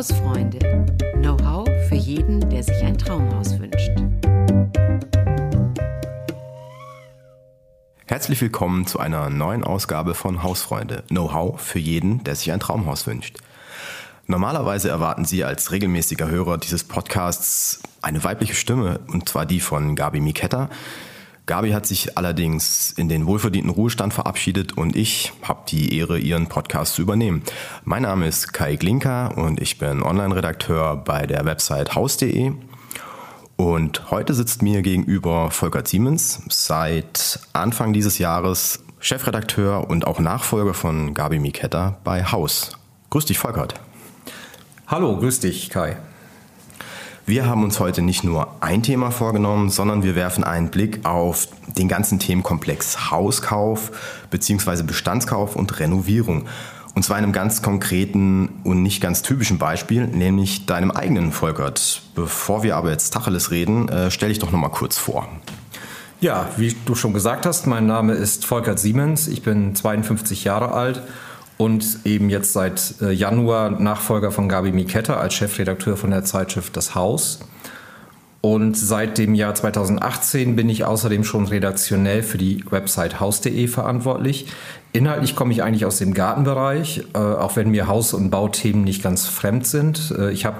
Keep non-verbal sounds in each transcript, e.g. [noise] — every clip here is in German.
Hausfreunde. Know-how für jeden, der sich ein Traumhaus wünscht. Herzlich willkommen zu einer neuen Ausgabe von Hausfreunde. Know-how für jeden, der sich ein Traumhaus wünscht. Normalerweise erwarten Sie als regelmäßiger Hörer dieses Podcasts eine weibliche Stimme, und zwar die von Gabi Miketta. Gabi hat sich allerdings in den wohlverdienten Ruhestand verabschiedet und ich habe die Ehre, ihren Podcast zu übernehmen. Mein Name ist Kai Glinka und ich bin Online-Redakteur bei der Website haus.de. Und heute sitzt mir gegenüber Volker Siemens, seit Anfang dieses Jahres Chefredakteur und auch Nachfolger von Gabi Miketta bei Haus. Grüß dich, Volkert. Hallo, grüß dich, Kai. Wir haben uns heute nicht nur ein Thema vorgenommen, sondern wir werfen einen Blick auf den ganzen Themenkomplex Hauskauf bzw. Bestandskauf und Renovierung. Und zwar einem ganz konkreten und nicht ganz typischen Beispiel, nämlich deinem eigenen Volkert. Bevor wir aber jetzt Tacheles reden, äh, stell dich doch noch mal kurz vor. Ja, wie du schon gesagt hast, mein Name ist Volkert Siemens. Ich bin 52 Jahre alt und eben jetzt seit äh, Januar Nachfolger von Gabi Miketta als Chefredakteur von der Zeitschrift Das Haus. Und seit dem Jahr 2018 bin ich außerdem schon redaktionell für die Website haus.de verantwortlich. Inhaltlich komme ich eigentlich aus dem Gartenbereich, äh, auch wenn mir Haus- und Bauthemen nicht ganz fremd sind. Äh, ich habe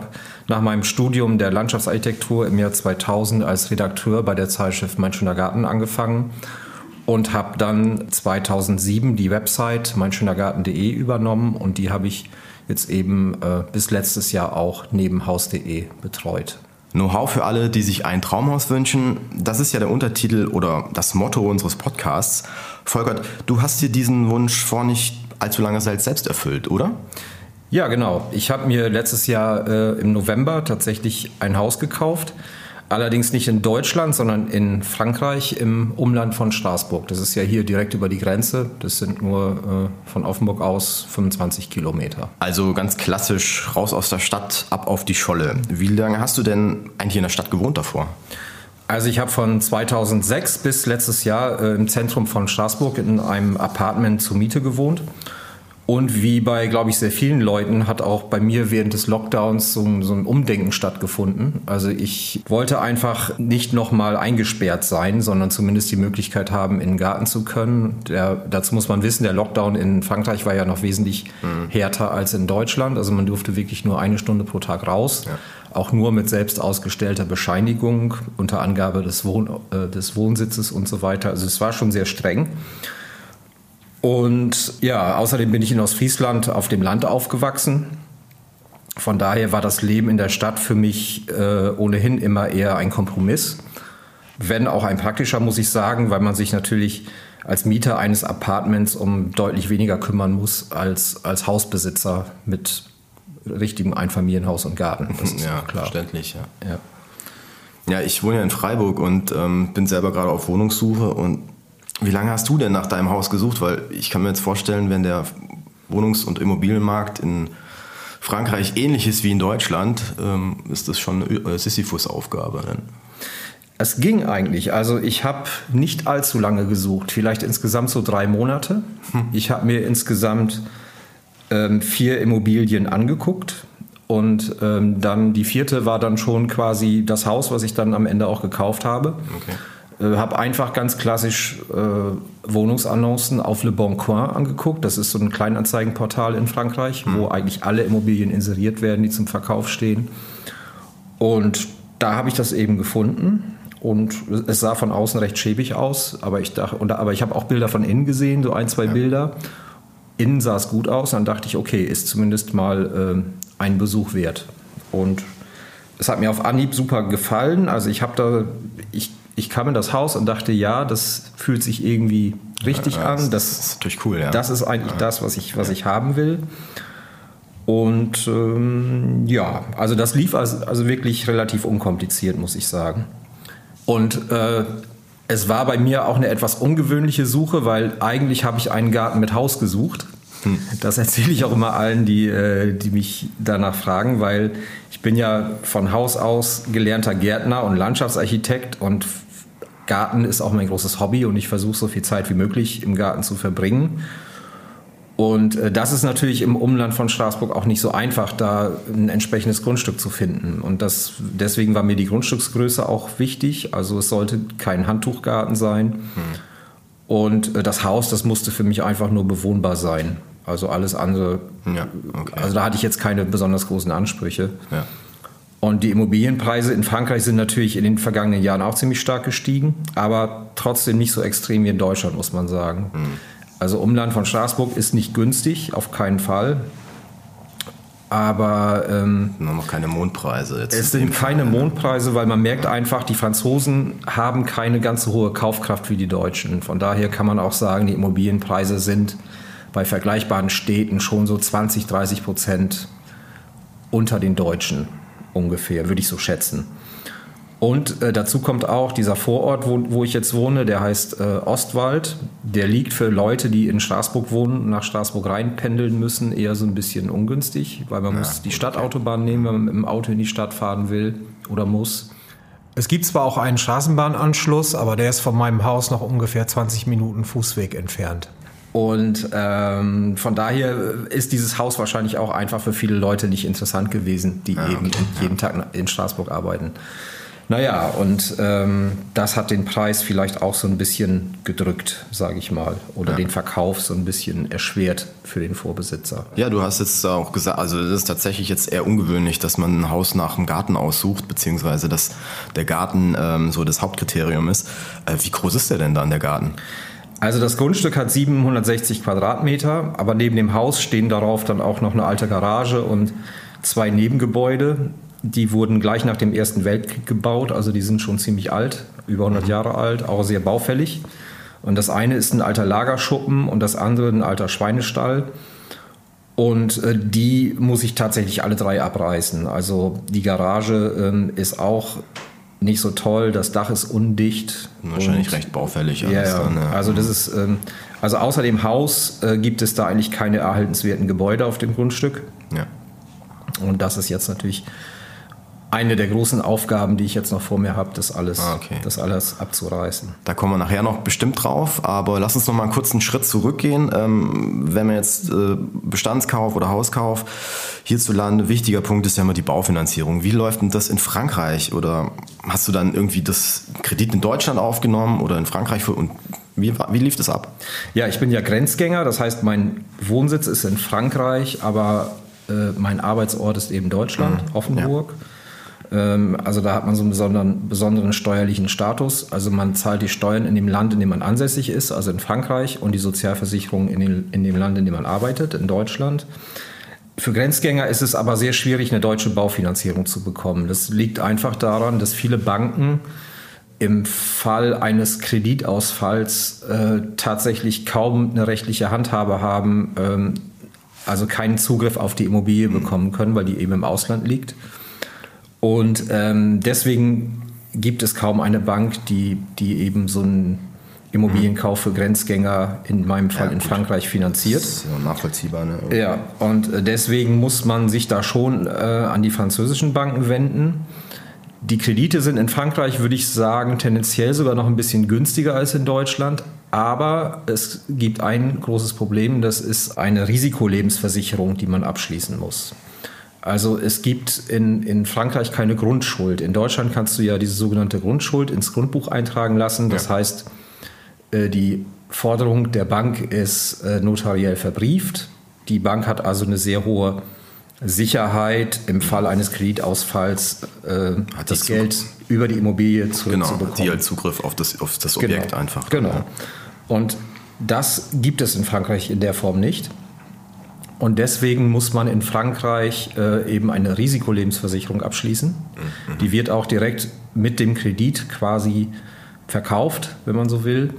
nach meinem Studium der Landschaftsarchitektur im Jahr 2000 als Redakteur bei der Zeitschrift Mein schöner Garten angefangen und habe dann 2007 die Website meinschönergarten.de übernommen und die habe ich jetzt eben äh, bis letztes Jahr auch neben haus.de betreut. Know-how für alle, die sich ein Traumhaus wünschen, das ist ja der Untertitel oder das Motto unseres Podcasts. Volkert, du hast dir diesen Wunsch vor nicht allzu langer Zeit selbst erfüllt, oder? Ja, genau. Ich habe mir letztes Jahr äh, im November tatsächlich ein Haus gekauft Allerdings nicht in Deutschland, sondern in Frankreich im Umland von Straßburg. Das ist ja hier direkt über die Grenze. Das sind nur äh, von Offenburg aus 25 Kilometer. Also ganz klassisch raus aus der Stadt, ab auf die Scholle. Wie lange hast du denn eigentlich in der Stadt gewohnt davor? Also ich habe von 2006 bis letztes Jahr äh, im Zentrum von Straßburg in einem Apartment zur Miete gewohnt. Und wie bei, glaube ich, sehr vielen Leuten hat auch bei mir während des Lockdowns so ein, so ein Umdenken stattgefunden. Also ich wollte einfach nicht nochmal eingesperrt sein, sondern zumindest die Möglichkeit haben, in den Garten zu können. Der, dazu muss man wissen, der Lockdown in Frankreich war ja noch wesentlich mhm. härter als in Deutschland. Also man durfte wirklich nur eine Stunde pro Tag raus. Ja. Auch nur mit selbst ausgestellter Bescheinigung unter Angabe des, Wohn, äh, des Wohnsitzes und so weiter. Also es war schon sehr streng. Und ja, außerdem bin ich in Ostfriesland auf dem Land aufgewachsen. Von daher war das Leben in der Stadt für mich äh, ohnehin immer eher ein Kompromiss. Wenn auch ein praktischer, muss ich sagen, weil man sich natürlich als Mieter eines Apartments um deutlich weniger kümmern muss als als Hausbesitzer mit richtigem Einfamilienhaus und Garten. Das ist [laughs] ja klar. Verständlich, ja. ja. Ja, ich wohne ja in Freiburg und ähm, bin selber gerade auf Wohnungssuche und wie lange hast du denn nach deinem Haus gesucht? Weil ich kann mir jetzt vorstellen, wenn der Wohnungs- und Immobilienmarkt in Frankreich ähnlich ist wie in Deutschland, ähm, ist das schon eine Sisyphus-Aufgabe. Es ging eigentlich. Also ich habe nicht allzu lange gesucht, vielleicht insgesamt so drei Monate. Hm. Ich habe mir insgesamt ähm, vier Immobilien angeguckt und ähm, dann die vierte war dann schon quasi das Haus, was ich dann am Ende auch gekauft habe. Okay. Äh, habe einfach ganz klassisch äh, Wohnungsannoncen auf Le Bon Coin angeguckt. Das ist so ein Kleinanzeigenportal in Frankreich, mhm. wo eigentlich alle Immobilien inseriert werden, die zum Verkauf stehen. Und da habe ich das eben gefunden. Und es sah von außen recht schäbig aus, aber ich dachte, und, aber ich habe auch Bilder von innen gesehen, so ein, zwei ja. Bilder. Innen sah es gut aus, dann dachte ich, okay, ist zumindest mal äh, ein Besuch wert. Und es hat mir auf Anhieb super gefallen. Also ich habe da, ich ich kam in das Haus und dachte, ja, das fühlt sich irgendwie richtig ja, an. Das, das, ist natürlich cool, ja. Das ist eigentlich ja. das, was ich, was ich haben will. Und ähm, ja, also das lief also, also, wirklich relativ unkompliziert, muss ich sagen. Und äh, es war bei mir auch eine etwas ungewöhnliche Suche, weil eigentlich habe ich einen Garten mit Haus gesucht. Hm. Das erzähle ich auch immer allen, die, äh, die mich danach fragen, weil ich bin ja von Haus aus gelernter Gärtner und Landschaftsarchitekt und Garten ist auch mein großes Hobby und ich versuche so viel Zeit wie möglich im Garten zu verbringen. Und äh, das ist natürlich im Umland von Straßburg auch nicht so einfach, da ein entsprechendes Grundstück zu finden. Und das, deswegen war mir die Grundstücksgröße auch wichtig. Also es sollte kein Handtuchgarten sein. Hm. Und äh, das Haus, das musste für mich einfach nur bewohnbar sein. Also alles andere. Ja, okay. Also da hatte ich jetzt keine besonders großen Ansprüche. Ja. Und die Immobilienpreise in Frankreich sind natürlich in den vergangenen Jahren auch ziemlich stark gestiegen, aber trotzdem nicht so extrem wie in Deutschland, muss man sagen. Hm. Also Umland von Straßburg ist nicht günstig, auf keinen Fall. Aber ähm, noch keine Mondpreise. Jetzt es sind keine Mondpreise, weil man merkt einfach, die Franzosen haben keine ganz so hohe Kaufkraft wie die Deutschen. Von daher kann man auch sagen, die Immobilienpreise sind bei vergleichbaren Städten schon so 20, 30 Prozent unter den Deutschen ungefähr, würde ich so schätzen. Und äh, dazu kommt auch dieser Vorort, wo, wo ich jetzt wohne, der heißt äh, Ostwald. Der liegt für Leute, die in Straßburg wohnen, nach Straßburg reinpendeln müssen, eher so ein bisschen ungünstig, weil man ja, muss die Stadtautobahn nehmen, wenn man mit dem Auto in die Stadt fahren will oder muss. Es gibt zwar auch einen Straßenbahnanschluss, aber der ist von meinem Haus noch ungefähr 20 Minuten Fußweg entfernt. Und ähm, von daher ist dieses Haus wahrscheinlich auch einfach für viele Leute nicht interessant gewesen, die ah, okay, eben jeden ja. Tag in Straßburg arbeiten. Naja, und ähm, das hat den Preis vielleicht auch so ein bisschen gedrückt, sage ich mal, oder ja. den Verkauf so ein bisschen erschwert für den Vorbesitzer. Ja, du hast jetzt auch gesagt, also das ist tatsächlich jetzt eher ungewöhnlich, dass man ein Haus nach dem Garten aussucht, beziehungsweise dass der Garten ähm, so das Hauptkriterium ist. Äh, wie groß ist der denn dann, der Garten? Also das Grundstück hat 760 Quadratmeter, aber neben dem Haus stehen darauf dann auch noch eine alte Garage und zwei Nebengebäude. Die wurden gleich nach dem Ersten Weltkrieg gebaut, also die sind schon ziemlich alt, über 100 mhm. Jahre alt, auch sehr baufällig. Und das eine ist ein alter Lagerschuppen und das andere ein alter Schweinestall. Und äh, die muss ich tatsächlich alle drei abreißen. Also die Garage äh, ist auch nicht so toll, das Dach ist undicht. Wahrscheinlich und, recht baufällig. Ja, ja. Dann, ja. Also das ist, ähm, also außer dem Haus äh, gibt es da eigentlich keine erhaltenswerten Gebäude auf dem Grundstück. Ja. Und das ist jetzt natürlich eine der großen Aufgaben, die ich jetzt noch vor mir habe, das alles, ah, okay. das alles abzureißen. Da kommen wir nachher noch bestimmt drauf, aber lass uns noch mal einen kurzen Schritt zurückgehen. Ähm, wenn man jetzt äh, Bestandskauf oder Hauskauf hierzulande, wichtiger Punkt ist ja immer die Baufinanzierung. Wie läuft denn das in Frankreich? Oder hast du dann irgendwie das Kredit in Deutschland aufgenommen oder in Frankreich? Und wie, wie lief das ab? Ja, ich bin ja Grenzgänger, das heißt, mein Wohnsitz ist in Frankreich, aber äh, mein Arbeitsort ist eben Deutschland, mhm. Offenburg. Ja. Ähm, also da hat man so einen besonderen, besonderen steuerlichen Status. Also man zahlt die Steuern in dem Land, in dem man ansässig ist, also in Frankreich, und die Sozialversicherung in, den, in dem Land, in dem man arbeitet, in Deutschland. Für Grenzgänger ist es aber sehr schwierig, eine deutsche Baufinanzierung zu bekommen. Das liegt einfach daran, dass viele Banken im Fall eines Kreditausfalls äh, tatsächlich kaum eine rechtliche Handhabe haben, ähm, also keinen Zugriff auf die Immobilie bekommen können, weil die eben im Ausland liegt. Und ähm, deswegen gibt es kaum eine Bank, die, die eben so einen Immobilienkauf für Grenzgänger, in meinem Fall ja, in Frankreich, finanziert. Das ist ja nachvollziehbar. Ne? Ja, und äh, deswegen muss man sich da schon äh, an die französischen Banken wenden. Die Kredite sind in Frankreich, würde ich sagen, tendenziell sogar noch ein bisschen günstiger als in Deutschland. Aber es gibt ein großes Problem, das ist eine Risikolebensversicherung, die man abschließen muss. Also es gibt in, in Frankreich keine Grundschuld. In Deutschland kannst du ja diese sogenannte Grundschuld ins Grundbuch eintragen lassen. Das ja. heißt, äh, die Forderung der Bank ist äh, notariell verbrieft. Die Bank hat also eine sehr hohe Sicherheit im Fall eines Kreditausfalls äh, das Geld über die Immobilie zurückzubekommen. Genau, die halt Zugriff auf das, auf das Objekt genau, einfach. Genau. Und das gibt es in Frankreich in der Form nicht. Und deswegen muss man in Frankreich äh, eben eine Risikolebensversicherung abschließen. Mhm. Die wird auch direkt mit dem Kredit quasi verkauft, wenn man so will.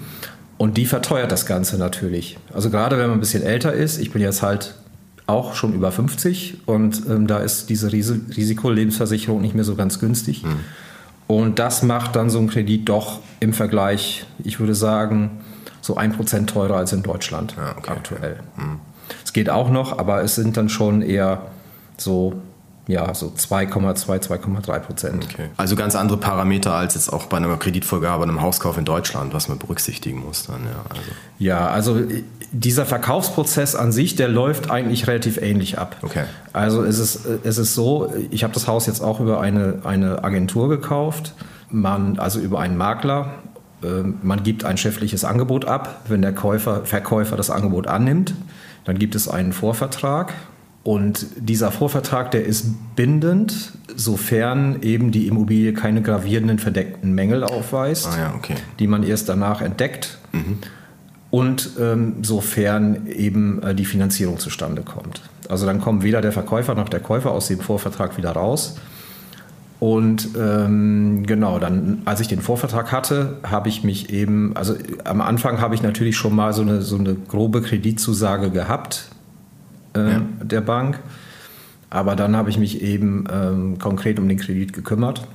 Und die verteuert das Ganze natürlich. Also gerade wenn man ein bisschen älter ist, ich bin jetzt halt auch schon über 50 und ähm, da ist diese Ris Risikolebensversicherung nicht mehr so ganz günstig. Mhm. Und das macht dann so ein Kredit doch im Vergleich, ich würde sagen, so ein Prozent teurer als in Deutschland ja, okay. aktuell. Mhm. Es geht auch noch, aber es sind dann schon eher so ja, so 2,2, 2,3 Prozent. Okay. Also ganz andere Parameter als jetzt auch bei einer Kreditvorgabe, einem Hauskauf in Deutschland, was man berücksichtigen muss dann, ja. Also. Ja, also dieser Verkaufsprozess an sich, der läuft eigentlich relativ ähnlich ab. Okay. Also es ist, es ist so, ich habe das Haus jetzt auch über eine, eine Agentur gekauft, man, also über einen Makler. Ähm, man gibt ein schriftliches Angebot ab. Wenn der Käufer, Verkäufer das Angebot annimmt, dann gibt es einen Vorvertrag. Und dieser Vorvertrag, der ist bindend, sofern eben die Immobilie keine gravierenden verdeckten Mängel aufweist, Ah ja, okay. die man erst danach entdeckt. Und ähm, sofern eben äh, die Finanzierung zustande kommt. Also dann kommen weder der Verkäufer noch der Käufer aus dem Vorvertrag wieder raus. Und ähm, genau, dann, als ich den Vorvertrag hatte, habe ich mich eben, also am Anfang habe ich natürlich schon mal so eine, so eine grobe Kreditzusage gehabt äh, Ja. der Bank. Aber dann habe ich mich eben ähm, konkret um den Kredit gekümmert.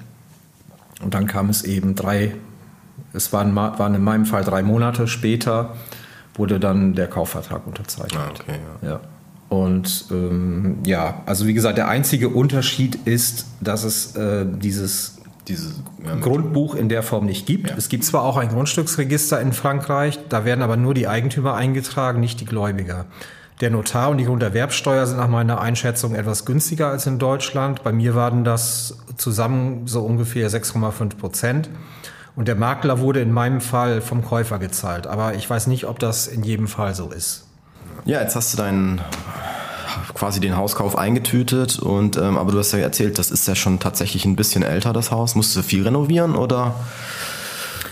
Und dann kam es eben drei, es waren, waren in meinem Fall drei Monate später, wurde dann der Kaufvertrag unterzeichnet. Ah, okay, ja. Ja. Und ähm, ja, also wie gesagt, der einzige Unterschied ist, dass es äh, dieses Diese, ja, Grundbuch in der Form nicht gibt. Es gibt zwar auch ein Grundstücksregister in Frankreich, da werden aber nur die Eigentümer eingetragen, nicht die Gläubiger. Der Notar und die Grunderwerbsteuer sind nach meiner Einschätzung etwas günstiger als in Deutschland. Bei mir waren das zusammen so ungefähr 6,5 Prozent. Und der Makler wurde in meinem Fall vom Käufer gezahlt. Aber ich weiß nicht, ob das in jedem Fall so ist. Ja, jetzt hast du deinen quasi den Hauskauf eingetütet und ähm, aber du hast ja erzählt, das ist ja schon tatsächlich ein bisschen älter, das Haus. Musstest du viel renovieren oder?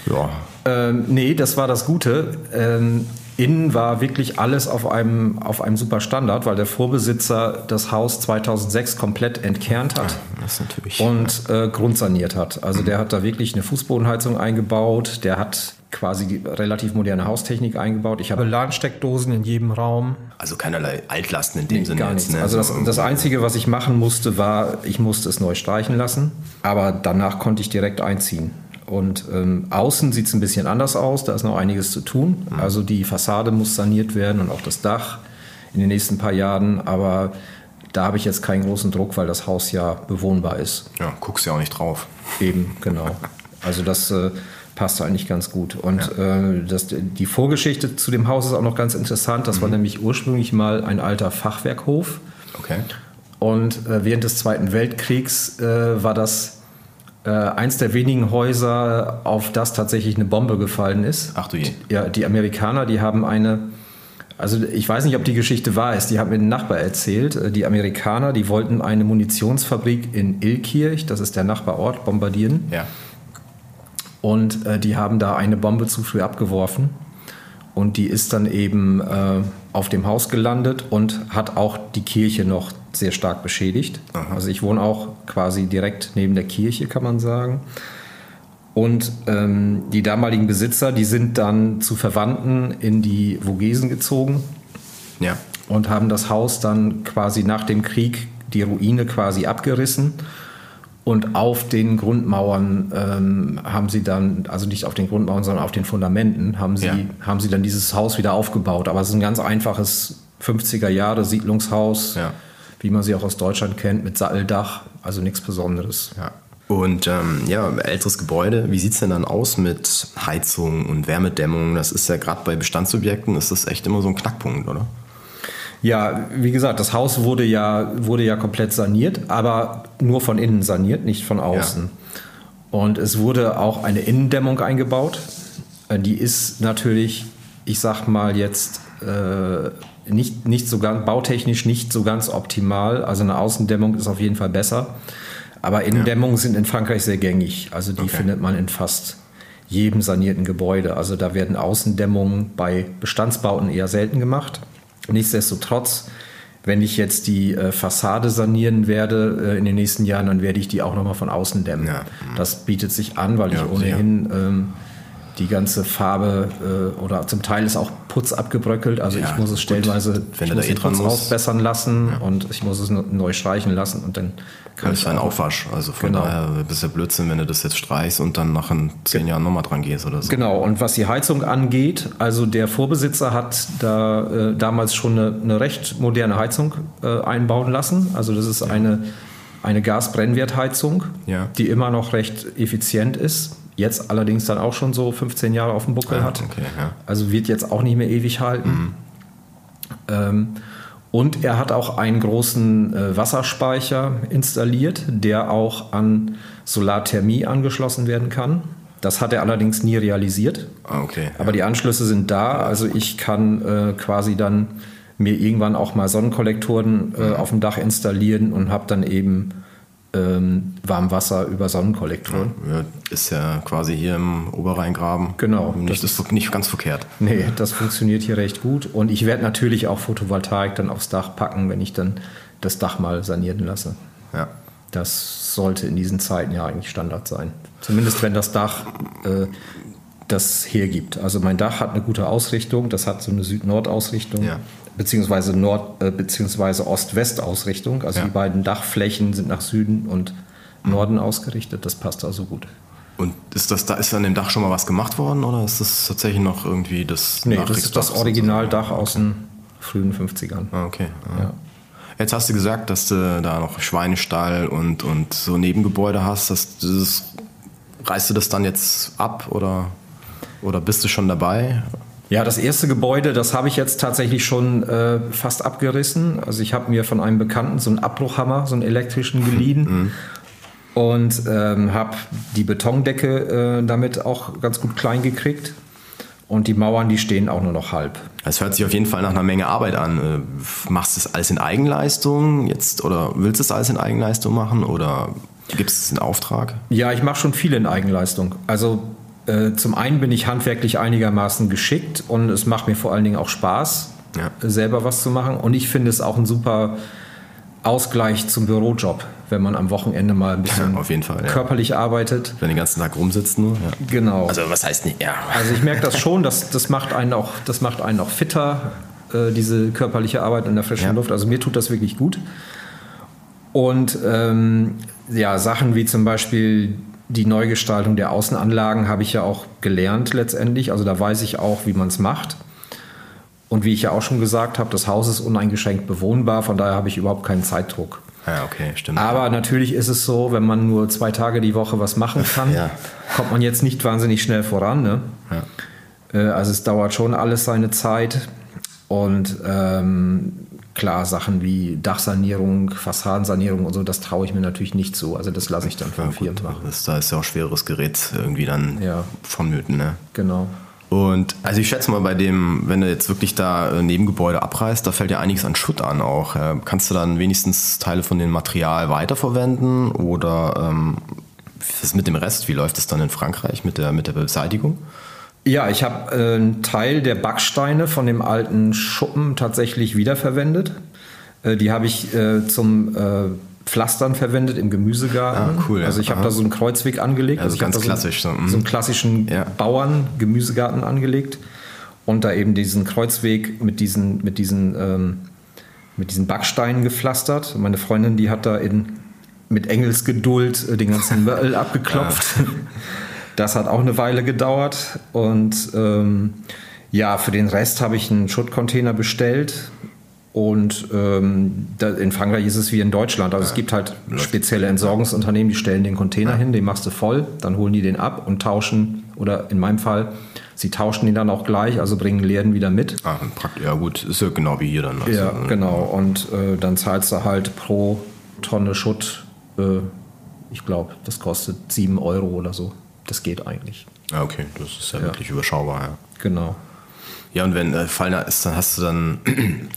Ja. Ähm, nee, das war das Gute. Ähm, innen war wirklich alles auf einem, auf einem super Standard, weil der Vorbesitzer das Haus 2006 komplett entkernt hat. Das ist natürlich. und äh, grundsaniert hat. Also der hat da wirklich eine Fußbodenheizung eingebaut, der hat quasi die relativ moderne Haustechnik eingebaut. Ich habe LAN-Steckdosen in jedem Raum. also keinerlei Altlasten in dem Sinne gar jetzt. nichts. Ne? Also das, das Einzige, was ich machen musste, war, ich musste es neu streichen lassen. Aber danach konnte ich direkt einziehen. Und ähm, außen sieht es ein bisschen anders aus, da ist noch einiges zu tun. Also die Fassade muss saniert werden und auch das Dach in den nächsten paar Jahren. Aber da habe ich jetzt keinen großen Druck, weil das Haus ja bewohnbar ist. Ja, guckst ja auch nicht drauf. Eben, genau. Also das äh, passt eigentlich ganz gut. Und äh, das, die Vorgeschichte zu dem Haus ist auch noch ganz interessant. Das war nämlich ursprünglich mal ein alter Fachwerkhof. Okay. Und äh, während des Zweiten Weltkriegs äh, war das äh, eins der wenigen Häuser, auf das tatsächlich eine Bombe gefallen ist. Ach du je. Ja, die Amerikaner, die haben eine, also ich weiß nicht, ob die Geschichte wahr ist, die hat mir ein Nachbar erzählt. Äh, Die Amerikaner, die wollten eine Munitionsfabrik in Ilkirch, das ist der Nachbarort, bombardieren. Ja. Und äh, die haben da eine Bombe zu früh abgeworfen. Und die ist dann eben äh, auf dem Haus gelandet und hat auch die Kirche noch sehr stark beschädigt. Also ich wohne auch quasi direkt neben der Kirche, kann man sagen. Und ähm, die damaligen Besitzer, die sind dann zu Verwandten in die Vogesen gezogen Ja. und haben das Haus dann quasi nach dem Krieg, die Ruine quasi abgerissen. Und auf den Grundmauern ähm, haben sie dann, also nicht auf den Grundmauern, sondern auf den Fundamenten, haben sie, Ja. haben sie dann dieses Haus wieder aufgebaut. Aber es ist ein ganz einfaches 50er Jahre Siedlungshaus, Ja. wie man sie auch aus Deutschland kennt, mit Satteldach, also nichts Besonderes. Ja. Und ähm, ja, älteres Gebäude, wie sieht es denn dann aus mit Heizung und Wärmedämmung? Das ist ja gerade bei Bestandsobjekten, ist das echt immer so ein Knackpunkt, oder? Ja, wie gesagt, das Haus wurde ja, wurde ja komplett saniert, aber nur von innen saniert, nicht von außen. Und es wurde auch eine Innendämmung eingebaut. Äh, Die ist natürlich, ich sag mal jetzt, äh, nicht, nicht so ganz, bautechnisch nicht so ganz optimal. Also eine Außendämmung ist auf jeden Fall besser. Aber Innendämmungen sind in Frankreich sehr gängig. Also die Okay. findet man in fast jedem sanierten Gebäude. Also da werden Außendämmungen bei Bestandsbauten eher selten gemacht. Nichtsdestotrotz, wenn ich jetzt die äh, Fassade sanieren werde äh, in den nächsten Jahren, dann werde ich die auch nochmal von außen dämmen. Ja. Das bietet sich an, weil Ja, ich ohnehin ähm, die ganze Farbe äh, oder zum Teil ist auch Putz abgebröckelt. Also Ja, ich muss es stellenweise Wenn ich muss eh Putz ausbessern lassen und ich muss es neu streichen lassen und dann kann Das ist ein Aufwasch. Also von Genau. daher bist du ja Blödsinn, wenn du das jetzt streichst und dann nach zehn Jahren nochmal dran gehst oder so. Genau, und was die Heizung angeht, also der Vorbesitzer hat da äh, damals schon eine, eine recht moderne Heizung äh, einbauen lassen. Also das ist eine eine Gasbrennwertheizung, Ja. die immer noch recht effizient ist. Jetzt allerdings dann auch schon so 15 Jahre auf dem Buckel Ah, hat. okay, ja. Also wird jetzt auch nicht mehr ewig halten. Ähm, und er hat auch einen großen äh, Wasserspeicher installiert, der auch an Solarthermie angeschlossen werden kann. Das hat er allerdings nie realisiert. Ah, okay. Aber die Anschlüsse sind da, also ich kann äh, quasi dann mir irgendwann auch mal Sonnenkollektoren äh, auf dem Dach installieren und habe dann eben ähm, Warmwasser über Sonnenkollektoren. Ja, ist ja quasi hier im Oberrheingraben. Genau, Nicht, das ist nicht ganz verkehrt. Nee, das funktioniert hier recht gut. Und ich werde natürlich auch Photovoltaik dann aufs Dach packen, wenn ich dann das Dach mal sanieren lasse. Ja. Das sollte in diesen Zeiten ja eigentlich Standard sein. Zumindest wenn das Dach äh, das hergibt. Also mein Dach hat eine gute Ausrichtung, das hat so eine Süd-Nord-Ausrichtung, Ja. Beziehungsweise Nord- äh, beziehungsweise Ost-West-Ausrichtung. Also Ja. die beiden Dachflächen sind nach Süden und Norden ausgerichtet. Das passt also gut. Und ist das da ist an dem Dach schon mal was gemacht worden oder ist das tatsächlich noch irgendwie das Nee, das ist das Originaldach aus den frühen 50ern. Ah, okay. Ja. Ja. Jetzt hast du gesagt, dass du da noch Schweinestall und, und so Nebengebäude hast. Das, das, reißt du das dann jetzt ab oder, oder bist du schon dabei? Ja, das erste Gebäude, das habe ich jetzt tatsächlich schon äh, fast abgerissen. Also ich habe mir von einem Bekannten so einen Abbruchhammer, so einen elektrischen geliehen [laughs] und ähm, habe die Betondecke äh, damit auch ganz gut klein gekriegt. Und die Mauern, die stehen auch nur noch halb. Es hört sich auf jeden Fall nach einer Menge Arbeit an. Äh, Machst du das alles in Eigenleistung jetzt oder willst du das alles in Eigenleistung machen oder gibt es einen Auftrag? Ja, ich mache schon viel in Eigenleistung. Also zum einen bin ich handwerklich einigermaßen geschickt und es macht mir vor allen Dingen auch Spaß, Ja. äh, selber was zu machen. Und ich finde es auch ein super Ausgleich zum Bürojob, wenn man am Wochenende mal ein bisschen Ja, auf jeden Fall, ja. körperlich arbeitet. Wenn den ganzen Tag rumsitzt nur? Ja. Genau. Also was heißt nicht? Ja. Also ich merke das schon, das, das, macht einen auch, das macht einen auch fitter, äh, diese körperliche Arbeit in der frischen Ja. Luft. Also mir tut das wirklich gut. Und ähm, ja, Sachen wie zum Beispiel die Neugestaltung der Außenanlagen habe ich ja auch gelernt letztendlich. Also da weiß ich auch, wie man es macht. Und wie ich ja auch schon gesagt habe, das Haus ist uneingeschränkt bewohnbar, von daher habe ich überhaupt keinen Zeitdruck. Ja, okay, stimmt. Aber natürlich ist es so, wenn man nur zwei Tage die Woche was machen kann, Ja. kommt man jetzt nicht wahnsinnig schnell voran. Ne? Ja. Äh, Also es dauert schon alles seine Zeit. Und ähm, klar, Sachen wie Dachsanierung, Fassadensanierung und so, das traue ich mir natürlich nicht zu. Also das lasse ich dann von Ja, Firmen machen. das, da ist ja auch schweres Gerät irgendwie dann Ja. vonnöten. Ne? Genau. Und also ich schätze mal, bei dem, wenn du jetzt wirklich da äh, Nebengebäude abreißt, da fällt ja einiges an Schutt an auch. Kannst du dann wenigstens Teile von dem Material weiterverwenden oder ähm, was ist mit dem Rest? Wie läuft es dann in Frankreich mit der, mit der Beseitigung? Ja, ich habe äh, einen Teil der Backsteine von dem alten Schuppen tatsächlich wiederverwendet. Äh, die habe ich äh, zum Pflastern verwendet im Gemüsegarten. Ah, cool, ja. Also ich habe da so einen Kreuzweg angelegt. Also hab ganz klassisch, so, So, mhm. so einen klassischen Ja. Bauern-Gemüsegarten angelegt und da eben diesen Kreuzweg mit diesen, mit diesen, ähm, mit diesen Backsteinen gepflastert. Meine Freundin, die hat da in, mit Engelsgeduld den ganzen [laughs] Müll abgeklopft. Das hat auch eine Weile gedauert. Und ähm, ja, für den Rest habe ich einen Schuttcontainer bestellt. Und ähm, da, in Frankreich ist es wie in Deutschland. Also es gibt halt spezielle Entsorgungsunternehmen, die stellen den Container hin, den machst du voll, dann holen die den ab und tauschen, oder in meinem Fall, sie tauschen ihn dann auch gleich, also bringen den leeren wieder mit. Ah, ja gut, ist ja genau wie hier dann. Also, Ja, äh, genau. Und äh, dann zahlst du halt pro Tonne Schutt, äh, ich glaube, das kostet 7 Euro oder so. Das geht eigentlich. Ja, okay, das ist ja, Ja. wirklich überschaubar, ja. Genau. Ja, und wenn äh, Fall ist, dann hast du dann [clears throat]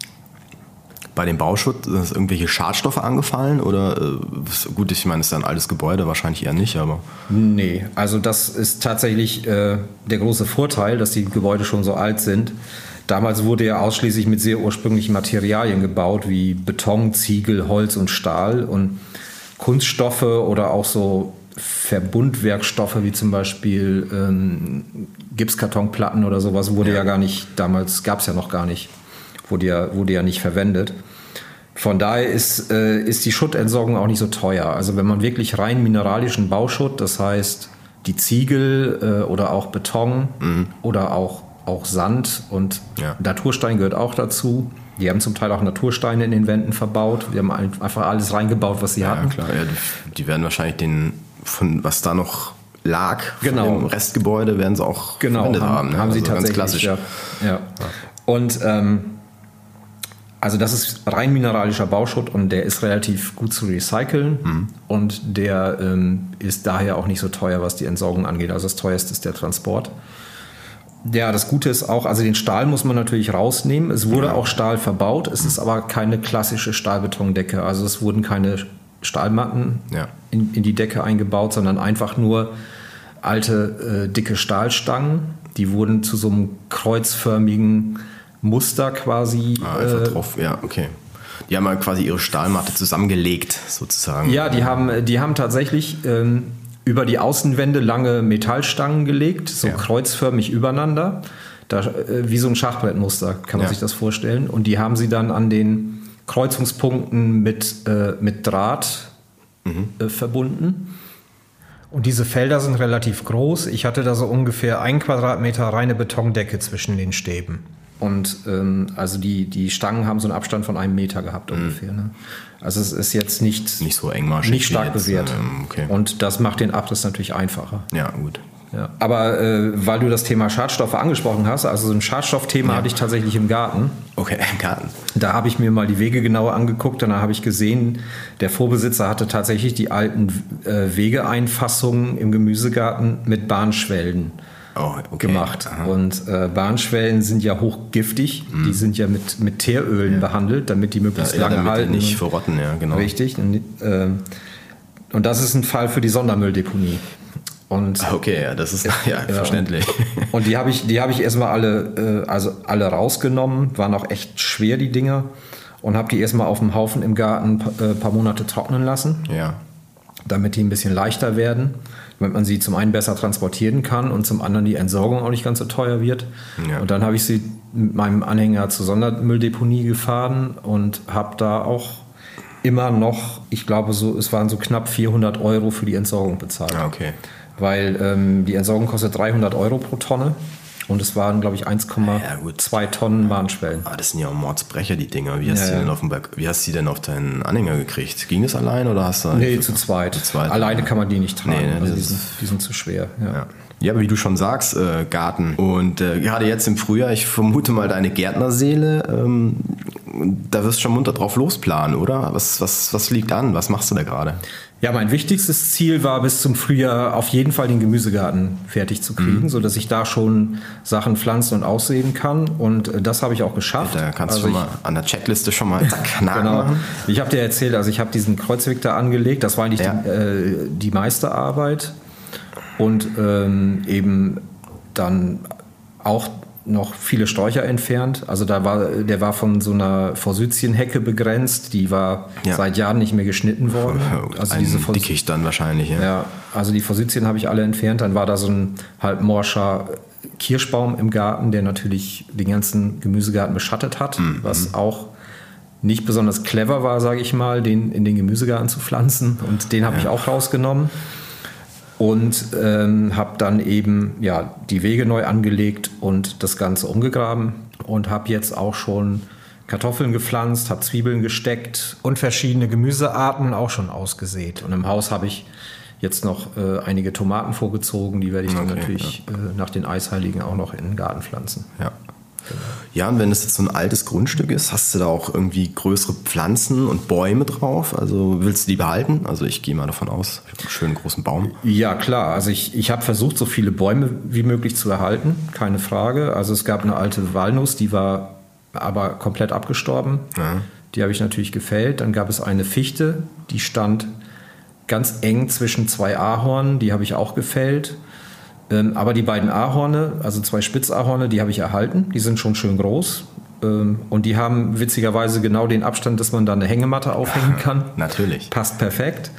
bei dem Bauschutt sind das irgendwelche Schadstoffe angefallen? Oder äh, gut, ich meine, es ist ein altes Gebäude, wahrscheinlich eher nicht, aber. Nee, also das ist tatsächlich äh, der große Vorteil, dass die Gebäude schon so alt sind. Damals wurde ja ausschließlich mit sehr ursprünglichen Materialien gebaut, wie Beton, Ziegel, Holz und Stahl. Und Kunststoffe oder auch so Verbundwerkstoffe wie zum Beispiel ähm, Gipskartonplatten oder sowas wurde ja, gar nicht, damals gab es ja noch gar nicht, wurde ja, wurde ja nicht verwendet. Von daher ist, äh, ist die Schuttentsorgung auch nicht so teuer. Also wenn man wirklich rein mineralischen Bauschutt, das heißt die Ziegel äh, oder auch Beton oder auch auch Sand und Ja. Naturstein gehört auch dazu. Die haben zum Teil auch Natursteine in den Wänden verbaut. Wir haben einfach alles reingebaut, was sie Ja, hatten. klar. Ja, die, die werden wahrscheinlich den, von was da noch lag, Genau. dem Restgebäude, werden sie auch Genau, verwendet haben, haben. ne? haben sie Also tatsächlich. Ganz klassisch. Ja. Ja. Und ähm, also das ist rein mineralischer Bauschutt und der ist relativ gut zu recyceln Mhm. und der ähm, ist daher auch nicht so teuer, was die Entsorgung angeht. Also das teuerste ist der Transport. Ja, das Gute ist auch, also den Stahl muss man natürlich rausnehmen. Es wurde auch Stahl verbaut, es ist aber keine klassische Stahlbetondecke. Also es wurden keine Stahlmatten Ja. In, in die Decke eingebaut, sondern einfach nur alte, äh, dicke Stahlstangen. Die wurden zu so einem kreuzförmigen Muster quasi. Ah, einfach äh, drauf, ja, okay. Die haben halt quasi ihre Stahlmatte zusammengelegt, sozusagen. Ja, die haben, die haben tatsächlich ähm, über die Außenwände lange Metallstangen gelegt, so Ja. kreuzförmig übereinander. Da, äh, wie so ein Schachbrettmuster, kann man Ja. sich das vorstellen. Und die haben sie dann an den Kreuzungspunkten mit, äh, mit Draht Mhm. äh, verbunden. Und diese Felder sind relativ groß. Ich hatte da so ungefähr ein Quadratmeter reine Betondecke zwischen den Stäben. Und ähm, also die, die Stangen haben so einen Abstand von einem Meter gehabt ungefähr. Ne? Also es ist jetzt nicht, Mhm. Nicht so engmaschig. nicht stark jetzt, bewährt. ähm, okay. Und das macht den Abriss natürlich einfacher. ja, gut. Ja. Aber äh, weil du das Thema Schadstoffe angesprochen hast, also so ein Schadstoffthema hatte ich tatsächlich im Garten. Okay, im Garten. Da habe ich mir mal die Wege genauer angeguckt und da habe ich gesehen, der Vorbesitzer hatte tatsächlich die alten äh, Wegeeinfassungen im Gemüsegarten mit Bahnschwellen Oh, okay. gemacht. Aha. Mhm. Und äh, Bahnschwellen sind ja hochgiftig. Die sind ja mit, mit Teerölen behandelt, damit die möglichst ja, lange damit die halten. nicht verrotten, ja, genau. Richtig. Und, äh, und das ist ein Fall für die Sondermülldeponie. Und Okay, ja, das ist ja, [laughs] verständlich. [laughs] und die habe ich, die habe ich erstmal alle, äh, also alle rausgenommen, waren auch echt schwer, die Dinger. Und habe die erstmal auf dem Haufen im Garten ein äh, paar Monate trocknen lassen, ja. damit die ein bisschen leichter werden, damit man sie zum einen besser transportieren kann und zum anderen die Entsorgung auch nicht ganz so teuer wird. Ja. Und dann habe ich sie mit meinem Anhänger zur Sondermülldeponie gefahren und habe da auch immer noch, ich glaube, so, es waren so knapp 400 Euro für die Entsorgung bezahlt Ah, okay. Weil ähm, die Entsorgung kostet 300 Euro pro Tonne und es waren, glaube ich, 1,2 Ja. Tonnen Bahnschwellen. Ah, das sind ja auch Mordsbrecher, die Dinger. Wie hast, Ja, du denn auf dem wie hast du die denn auf deinen Anhänger gekriegt? Ging das allein oder hast du. Nee, zu zweit. Zu zweit. Alleine kann man die nicht tragen. Nee, ne, also die, sind, die sind zu schwer. Ja. Ja. ja, aber wie du schon sagst, äh, Garten. Und äh, gerade jetzt im Frühjahr, ich vermute mal deine Gärtnerseele, ähm, da wirst du schon munter drauf losplanen, oder? Was, was, was liegt an? Was machst du da gerade? Ja, mein wichtigstes Ziel war bis zum Frühjahr auf jeden Fall den Gemüsegarten fertig zu kriegen, Mhm. so dass ich da schon Sachen pflanzen und aussehen kann. Und äh, das habe ich auch geschafft. Da kannst Also du schon mal an der Checkliste schon mal [laughs] Genau. Ich habe dir erzählt, also ich habe diesen Kreuzweg da angelegt. Das war eigentlich Ja. die, äh, die meiste Arbeit. Und ähm, eben dann auch noch viele Sträucher entfernt. Also da war, der war von so einer Forsythienhecke begrenzt. Die war Ja. seit Jahren nicht mehr geschnitten worden. [laughs] Also Ein diese Dickicht dann wahrscheinlich, ja. ja, also die Forsythien habe ich alle entfernt. Dann war da so ein halb morscher Kirschbaum im Garten, der natürlich den ganzen Gemüsegarten beschattet hat, Mhm. was auch nicht besonders clever war, sage ich mal, den in den Gemüsegarten zu pflanzen. Und den habe ich auch rausgenommen. Und ähm, habe dann eben ja, die Wege neu angelegt und das Ganze umgegraben. Und habe jetzt auch schon Kartoffeln gepflanzt, habe Zwiebeln gesteckt, Und verschiedene Gemüsearten auch schon ausgesät. und im Haus habe ich jetzt noch äh, einige Tomaten vorgezogen. Die werde ich dann Okay, natürlich äh, nach den Eisheiligen auch noch in den Garten pflanzen. Ja. Ja, und wenn es jetzt so ein altes Grundstück ist, hast du da auch irgendwie größere Pflanzen und Bäume drauf? Also willst du die behalten? Also ich gehe mal davon aus, ich habe einen schönen großen Baum. Ja, klar. Also ich, ich habe versucht, so viele Bäume wie möglich zu erhalten. Keine Frage. Also es gab eine alte Walnuss, die war aber komplett abgestorben. Ja. Die habe ich natürlich gefällt. Dann gab es eine Fichte, die stand ganz eng zwischen zwei Ahornen. Die habe ich auch gefällt. Ähm, aber die beiden Ahorne, also zwei Spitzahorne, die habe ich erhalten. Die sind schon schön groß. Ähm, und die haben witzigerweise genau den Abstand, dass man da eine Hängematte aufhängen kann. Natürlich. Passt perfekt.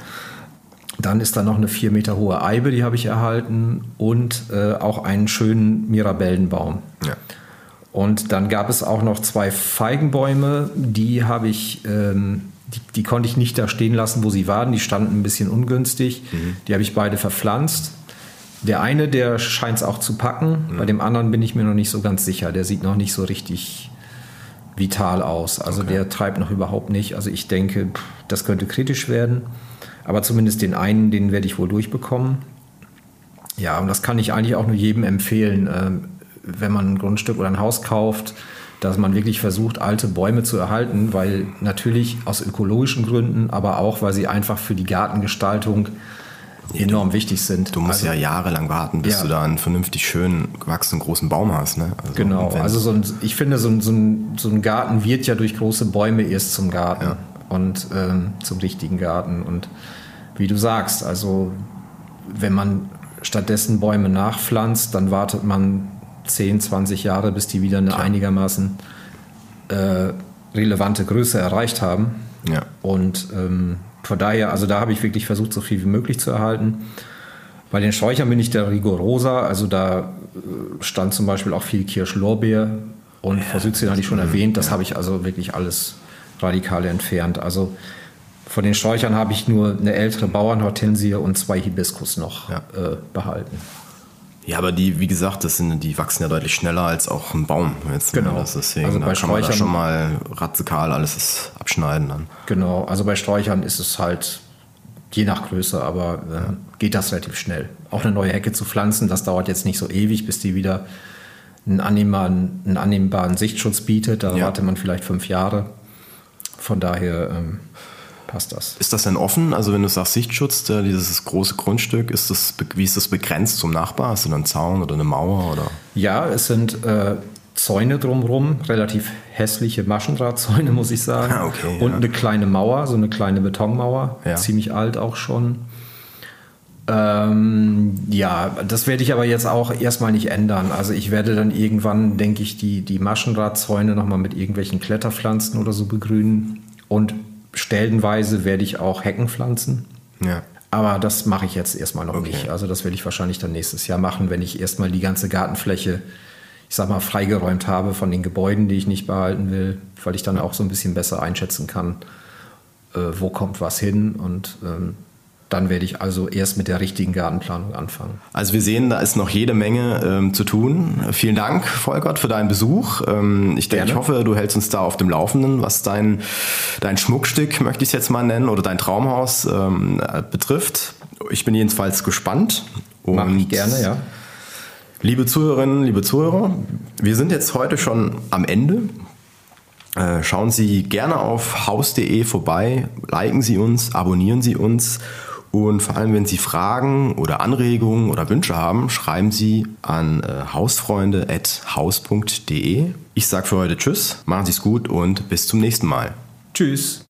Dann ist da noch eine vier Meter hohe Eibe, die habe ich erhalten. Und äh, auch einen schönen Mirabellenbaum. Ja. Und dann gab es auch noch zwei Feigenbäume, die habe ich, ähm, die, die konnte ich nicht da stehen lassen, wo sie waren. Die standen ein bisschen ungünstig. Die habe ich beide verpflanzt. Der eine, der scheint es auch zu packen. Mhm. Bei dem anderen bin ich mir noch nicht so ganz sicher. Der sieht noch nicht so richtig vital aus. Also okay. der treibt noch überhaupt nicht. Also ich denke, das könnte kritisch werden. Aber zumindest den einen, den werde ich wohl durchbekommen. Ja, und das kann ich eigentlich auch nur jedem empfehlen, ähm, wenn man ein Grundstück oder ein Haus kauft, dass man wirklich versucht, alte Bäume zu erhalten, weil natürlich aus ökologischen Gründen, aber auch, weil sie einfach für die Gartengestaltung enorm wichtig sind. Du musst also, ja jahrelang warten, bis ja. du da einen vernünftig schön gewachsenen großen Baum hast. Ne? Also genau, also so ein, ich finde, so ein, so, ein, so ein Garten wird ja durch große Bäume erst zum Garten ja. und ähm, zum richtigen Garten. Und wie du sagst, also wenn man stattdessen Bäume nachpflanzt, dann wartet man 10, 20 Jahre, bis die wieder eine Klar. einigermaßen äh, relevante Größe erreicht haben. Ja. Und ähm, von daher, also da habe ich wirklich versucht, so viel wie möglich zu erhalten. Bei den Sträuchern bin ich der rigorosa, also da äh, stand zum Beispiel auch viel Kirschlorbeer und ja, Forsythien hatte ich schon erwähnt, das habe ich also wirklich alles radikal entfernt. Also von den Sträuchern habe ich nur eine ältere Bauernhortensie und zwei Hibiskus noch ja. äh, behalten. Ja, aber die, wie gesagt, das sind, die wachsen ja deutlich schneller als auch ein Baum. Jetzt, ne? genau. Das deswegen, also bei kann man da schon mal radikal alles abschneiden dann. Genau, also bei Sträuchern ist es halt je nach Größe, aber äh, geht das relativ schnell. Auch eine neue Hecke zu pflanzen, das dauert jetzt nicht so ewig, bis die wieder einen annehmbaren, einen annehmbaren Sichtschutz bietet. Da ja. wartet man vielleicht fünf Jahre. Von daher ähm, passt das. Ist das denn offen? Also wenn du sagst Sichtschutz, dieses große Grundstück, ist das, wie ist das begrenzt zum Nachbar? Hast du einen Zaun oder eine Mauer? Oder? Ja, es sind äh, Zäune drumherum, relativ hässliche Maschendrahtzäune, [laughs] muss ich sagen. Ah, okay, Und ja. eine kleine Mauer, so eine kleine Betonmauer, ja. ziemlich alt auch schon. Ähm, ja, das werde ich aber jetzt auch erstmal nicht ändern. Also ich werde dann irgendwann, denke ich, die, die Maschendrahtzäune nochmal mit irgendwelchen Kletterpflanzen oder so begrünen. Und stellenweise werde ich auch Hecken pflanzen. Ja. Aber das mache ich jetzt erstmal noch okay. nicht. Also das werde ich wahrscheinlich dann nächstes Jahr machen, wenn ich erstmal die ganze Gartenfläche, ich sag mal, freigeräumt habe von den Gebäuden, die ich nicht behalten will, weil ich dann auch so ein bisschen besser einschätzen kann, äh, wo kommt was hin und ähm, dann werde ich also erst mit der richtigen Gartenplanung anfangen. Also wir sehen, da ist noch jede Menge ähm, zu tun. Vielen Dank, Volkert, für deinen Besuch. Ähm, ich denke, ich hoffe, du hältst uns da auf dem Laufenden, was dein, dein Schmuckstück, möchte ich es jetzt mal nennen, oder dein Traumhaus ähm, betrifft. Ich bin jedenfalls gespannt. Mach ich gerne, ja. Liebe Zuhörerinnen, liebe Zuhörer, wir sind jetzt heute schon am Ende. Äh, schauen Sie gerne auf haus.de vorbei, liken Sie uns, abonnieren Sie uns und vor allem, wenn Sie Fragen oder Anregungen oder Wünsche haben, schreiben Sie an äh, hausfreunde.haus.de. Ich sage für heute Tschüss, machen Sie es gut und bis zum nächsten Mal. Tschüss.